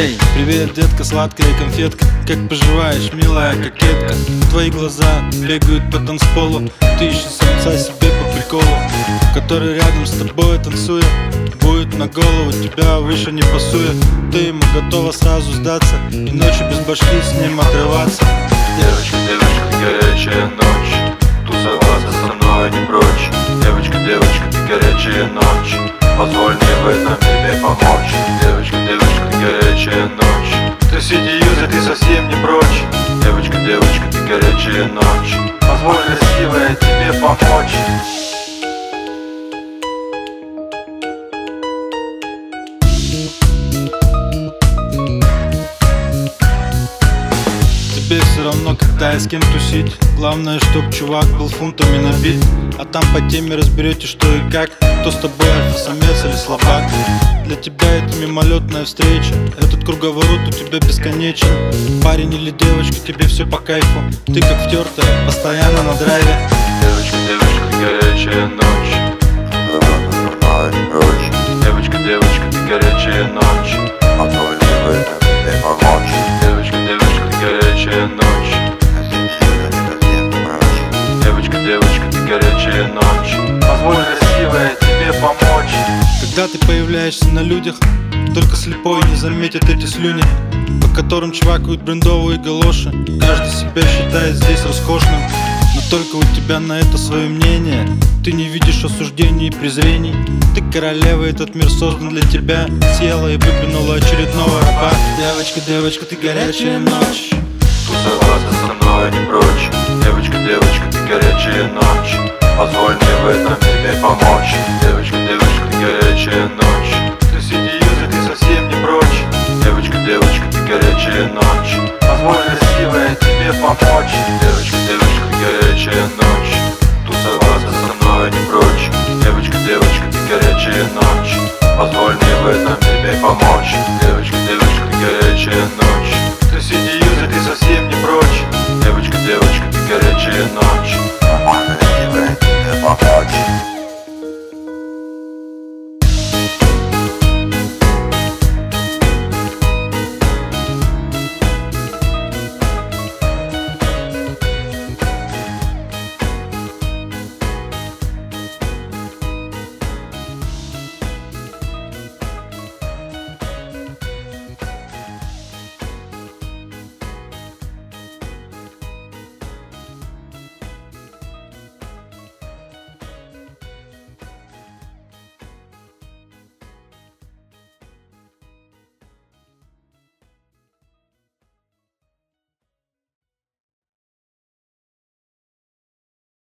Привет, детка, сладкая конфетка. Как поживаешь, милая кокетка? Твои глаза бегают по танцполу. Ты ищешь самца себе по приколу Который рядом с тобой танцует Будет на голову тебя выше не пасует. Ты ему готова сразу сдаться И ночью без башки с ним отрываться. Девочка, девочка, ты горячая ночь. Тусоваться со мной не прочь. Девочка, девочка, ты горячая ночь. Позволь мне в этом тебе помочь. Девочка, девочка, горячая ночь. Ты сиди юзер, ты совсем не прочь. Девочка, девочка, ты горячая ночь. Позволь красивая тебе помочь и с кем тусить. Главное, чтоб чувак был фунтами набит А там по теме разберете, что и как. Кто с тобой альфа-самец или слабак? Для тебя это мимолетная встреча. Этот круговорот у тебя бесконечен. Парень или девочка, тебе все по кайфу. Ты как втертая, постоянно на драйве. Девочка, девочка, горячая ночь Девочка, ты горячая ночь. Позволь красивая тебе помочь. Когда ты появляешься на людях Только слепой не заметит эти слюни По которым чвакают брендовые галоши. Каждый себя считает здесь роскошным Но только у тебя на это свое мнение. Ты не видишь осуждений и презрений. Ты королева, этот мир создан для тебя. Села и выплюнула очередного раба. Девочка, девочка, ты горячая ночь. Тусоваться со мной горячая ночь. Ты сиди, ты совсем не прочь. Девочка, девочка, ты горячая ночь. Позволь красивая тебе помочь. Девочка, девочка, ты горячая ночь. Тусоваться со мной не прочь. Девочка, девочка, ты горячая ночь. Позволь мне в этом тебе помочь. Девочка, девочка, ты горячая ночь.